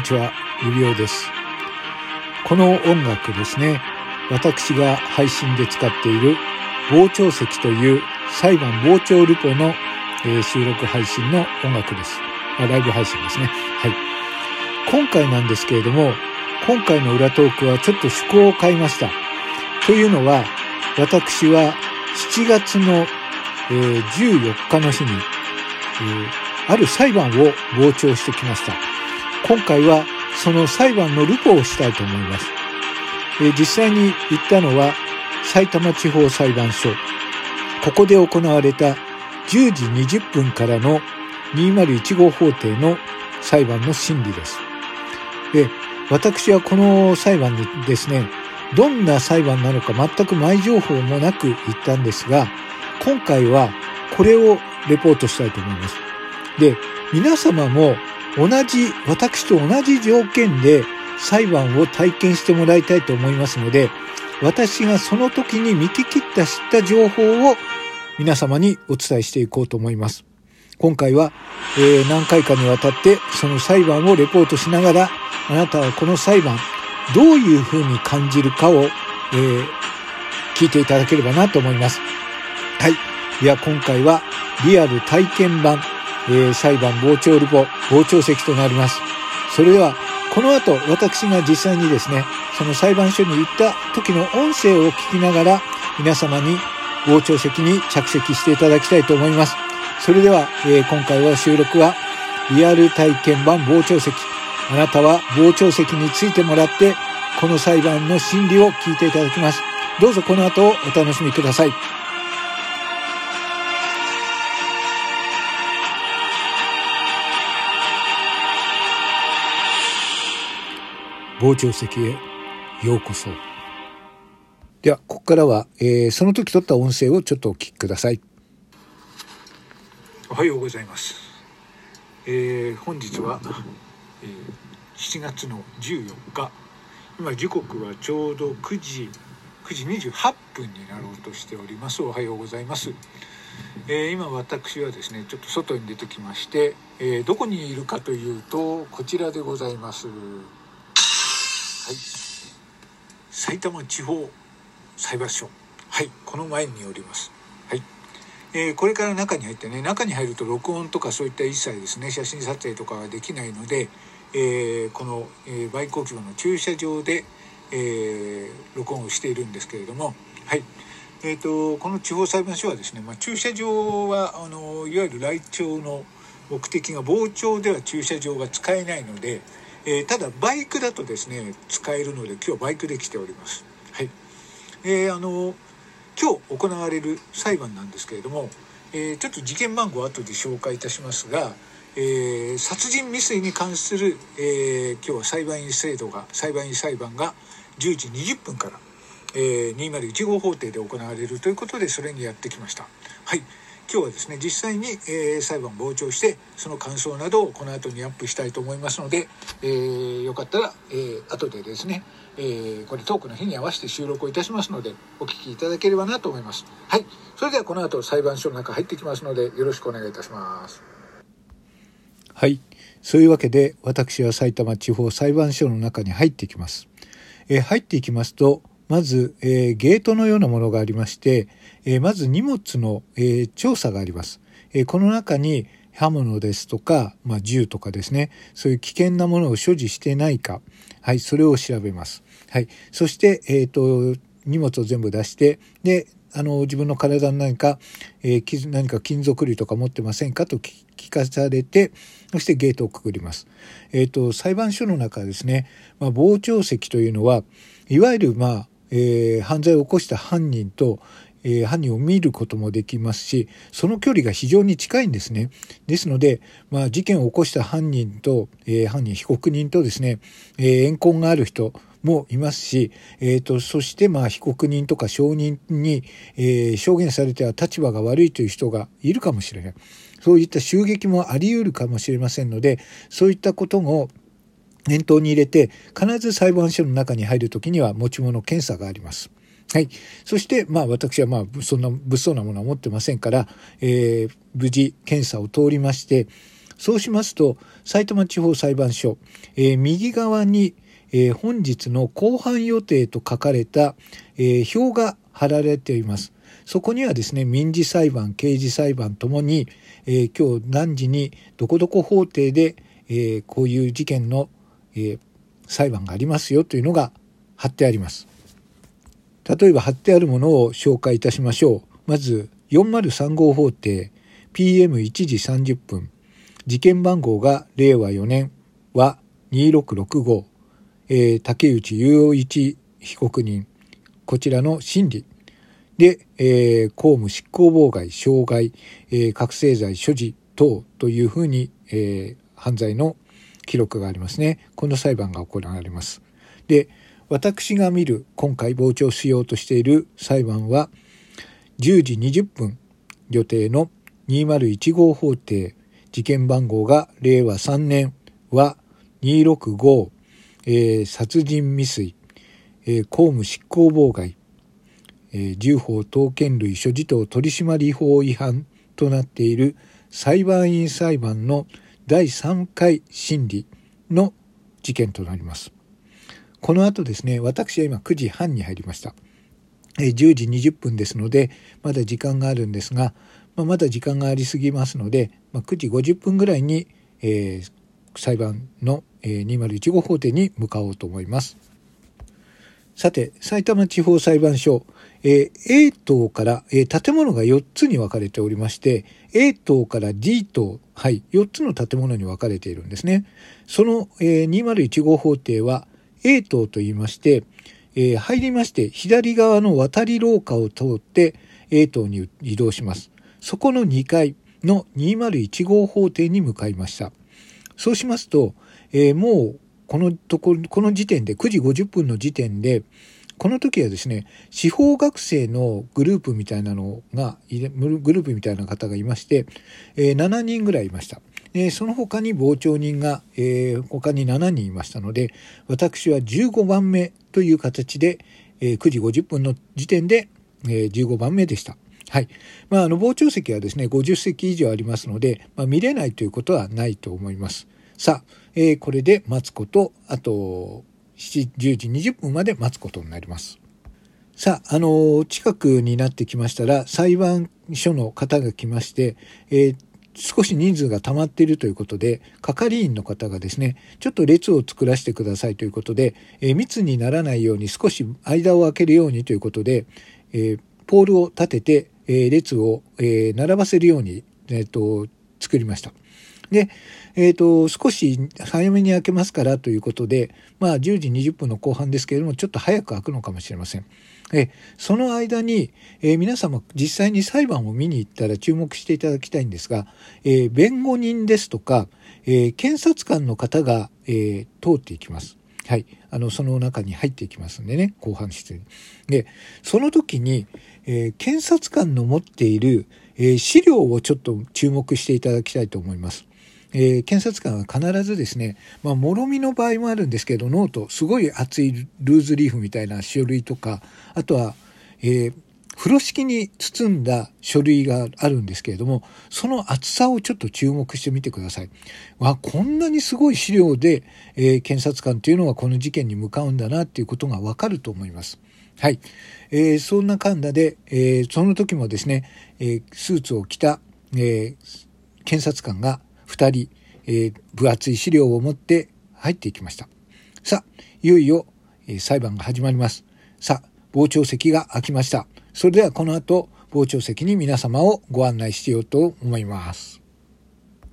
にちは、指輪です。この音楽ですね、私が配信で使っている傍聴席という裁判傍聴ルポの、え、収録配信の音楽ですあ。ライブ配信ですね。はい。今回なんですけれども、今回の裏トークはちょっと趣向を変えました。というのは、私は7月の、え、14日の日に、え、ある裁判を傍聴してきました。今回はその裁判のルポをしたいと思います。え、実際に行ったのは埼玉地方裁判所。ここで行われた10時20分からの201号法廷の裁判の審理です。で、私はこの裁判にですね、どんな裁判なのか全く前情報もなく行ったんですが、今回はこれをレポートしたいと思います。で、皆様も同じ、私と同じ条件で裁判を体験してもらいたいと思いますので、私がその時に見聞きった知った情報を皆様にお伝えしていこうと思います。今回は、えー、何回かにわたってその裁判をレポートしながら、あなたはこの裁判、どういうふうに感じるかを、えー、聞いていただければなと思います。はい。では今回はリアル体験版えー、裁判傍聴ルポ、傍聴席となります。それでは、この後、私が実際にですね、その裁判所に行った時の音声を聞きながら、皆様に傍聴席に着席していただきたいと思います。それでは、えー、今回は収録は、リアル体験版傍聴席。あなたは傍聴席についてもらって、この裁判の審理を聞いていただきます。どうぞこの後をお楽しみください。傍聴席へようこそ。では、ここからは、えー、その時撮った音声をちょっとお聞きください。おはようございます。えー、本日は、えー、7月の14日。今時刻はちょうど9時、9時28分になろうとしております。おはようございます。えー、今私はですねちょっと外に出てきまして、えー、どこにいるかというとこちらでございますはい、埼玉地方裁判所。はい。この前におります。はい。えー、これから中に入ってね中に入ると録音とかそういった一切ですね写真撮影とかはできないので、えー、この、えー、バイク置き場の駐車場で、え録音をしているんですけれども。はい。えーと、この地方裁判所はですね、まあ、駐車場はあのいわゆる来庁の目的が傍聴では駐車場が使えないので、えー、ただバイクだとですね使えるので今日バイクで来ております。はい。えー、あの今日行われる裁判なんですけれども、えー、ちょっと事件番号後で紹介いたしますが、えー、殺人未遂に関する、えー、今日は裁判員制度が裁判員裁判が10時20分から、えー、201号法廷で行われるということでそれにやってきました。はい。今日はですね実際に、えー、裁判傍聴してその感想などをこの後にアップしたいと思いますので、えー、よかったら、えー、後でですね、えー、これトークの日に合わせて収録をいたしますのでお聞きいただければなと思います。はい。それではこの後裁判所の中入ってきますのでよろしくお願いいたします。はい。そういうわけで私は埼玉地方裁判所の中に入っていきます、えー、入っていきますとまず、えー、ゲートのようなものがありまして、えー、まず荷物の、えー、調査があります。えこの中に刃物ですとか、まあ、銃とかですね、そういう危険なものを所持してないか、はい、それを調べます。はい。そして、えっ、と、荷物を全部出して、で、あの、自分の体に何か、え、何か金属類とか持ってませんか？と聞かされて、そしてゲートをくぐります。えっ、と、裁判所の中ですね、まあ、傍聴席というのは、いわゆる、まあ、えー、犯罪を起こした犯人と、えー、犯人を見ることもできますし、その距離が非常に近いんですね。ですので、まあ、事件を起こした犯人と、えー、犯人、被告人とですね、えー、怨恨がある人もいますし、えーと、そして、まあ、被告人とか証人に、えー、証言されては立場が悪いという人がいるかもしれない。そういった襲撃もあり得るかもしれませんので、そういったことを念頭に入れて、必ず裁判所の中に入るときには持ち物検査があります。はい。そして、まあ私はまあそんな物騒なものは持ってませんから、えー、無事検査を通りまして、そうしますと、埼玉地方裁判所、えー、右側に、えー、本日の公判予定と書かれた、えー、表が貼られています。そこにはですね、民事裁判、刑事裁判ともに、えー、今日何時にどこどこ法廷で、えー、こういう事件の、えー、裁判がありますよというのが貼ってあります。例えば貼ってあるものを紹介いたしましょう。まず、403号法廷 PM1 時30分。事件番号が令和4年は2665。えー、竹内雄一被告人。こちらの審理。で、えー、公務執行妨害、傷害、えー、覚醒剤所持等というふうに、えー、犯罪の記録がありますね。この裁判が行われます。で、私が見る今回傍聴しようとしている裁判は10時20分予定の201号法廷事件番号が令和3年は265、えー、殺人未遂、えー、公務執行妨害、えー、銃砲刀剣類所持等取締法違反となっている裁判員裁判の第3回審理の事件となります。この後ですね、私は今9時半に入りました。10時20分ですので、まだ時間があるんですが、まあ、まだ時間がありすぎますので、まあ、9時50分ぐらいに、えー、裁判の、えー、201号法廷に向かおうと思います。さて、埼玉地方裁判所、えー、A 棟から、えー、建物が4つに分かれておりまして、A 棟から D 棟、はい、4つの建物に分かれているんですね。その、えー、201号法廷は A 棟と言いまして、えー、入りまして左側の渡り廊下を通って A 棟に移動します。そこの2階の201号法廷に向かいました。そうしますと、えー、もうこのとこ、この時点で、9時50分の時点で、この時はですね、司法学生のグループみたいなのが、グループみたいな方がいまして、え、7人ぐらいいました。えその他に傍聴人が、え、他に7人いましたので、私は15番目という形で、え、9時50分の時点で、え、15番目でした。はい。まあ、あの、傍聴席はですね、50席以上ありますので、まあ、見れないということはないと思います。さあ、えー、これで待つこと、あと、7 10時20分まで待つことになります。さあ、あの、近くになってきましたら、裁判所の方が来まして、えー、少し人数が溜まっているということで、係員の方がですね、ちょっと列を作らせてくださいということで、えー、密にならないように少し間を空けるようにということで、え、ポールを立てて、え、列を、え並ばせるように、えーと、作りました。で、えっ、ー、と、少し早めに開けますからということで、まあ10時20分の後半ですけれども、ちょっと早く開くのかもしれません。えその間に、えー、皆様実際に裁判を見に行ったら注目していただきたいんですが、えー、弁護人ですとか、え、検察官の方が、え通っていきます。はい。あの、その中に入っていきますんでね、後半室に。で、その時に、え検察官の持っている、え資料をちょっと注目していただきたいと思います。えー、検察官は必ずですね、まあ、もろみの場合もあるんですけど、ノート、すごい厚いルーズリーフみたいな書類とか、あとは、えー、風呂敷に包んだ書類があるんですけれども、その厚さをちょっと注目してみてください。わ、こんなにすごい資料で、えー、検察官というのはこの事件に向かうんだなっていうことがわかると思います。はい。えー、そんなかんだで、えー、その時もですね、えー、スーツを着た、え検察官が2人、えー、分厚い資料を持って入っていきました。さあ、いよいよ、えー、裁判が始まります。さあ、傍聴席が開きました。それではこの後、傍聴席に皆様をご案内しようと思います。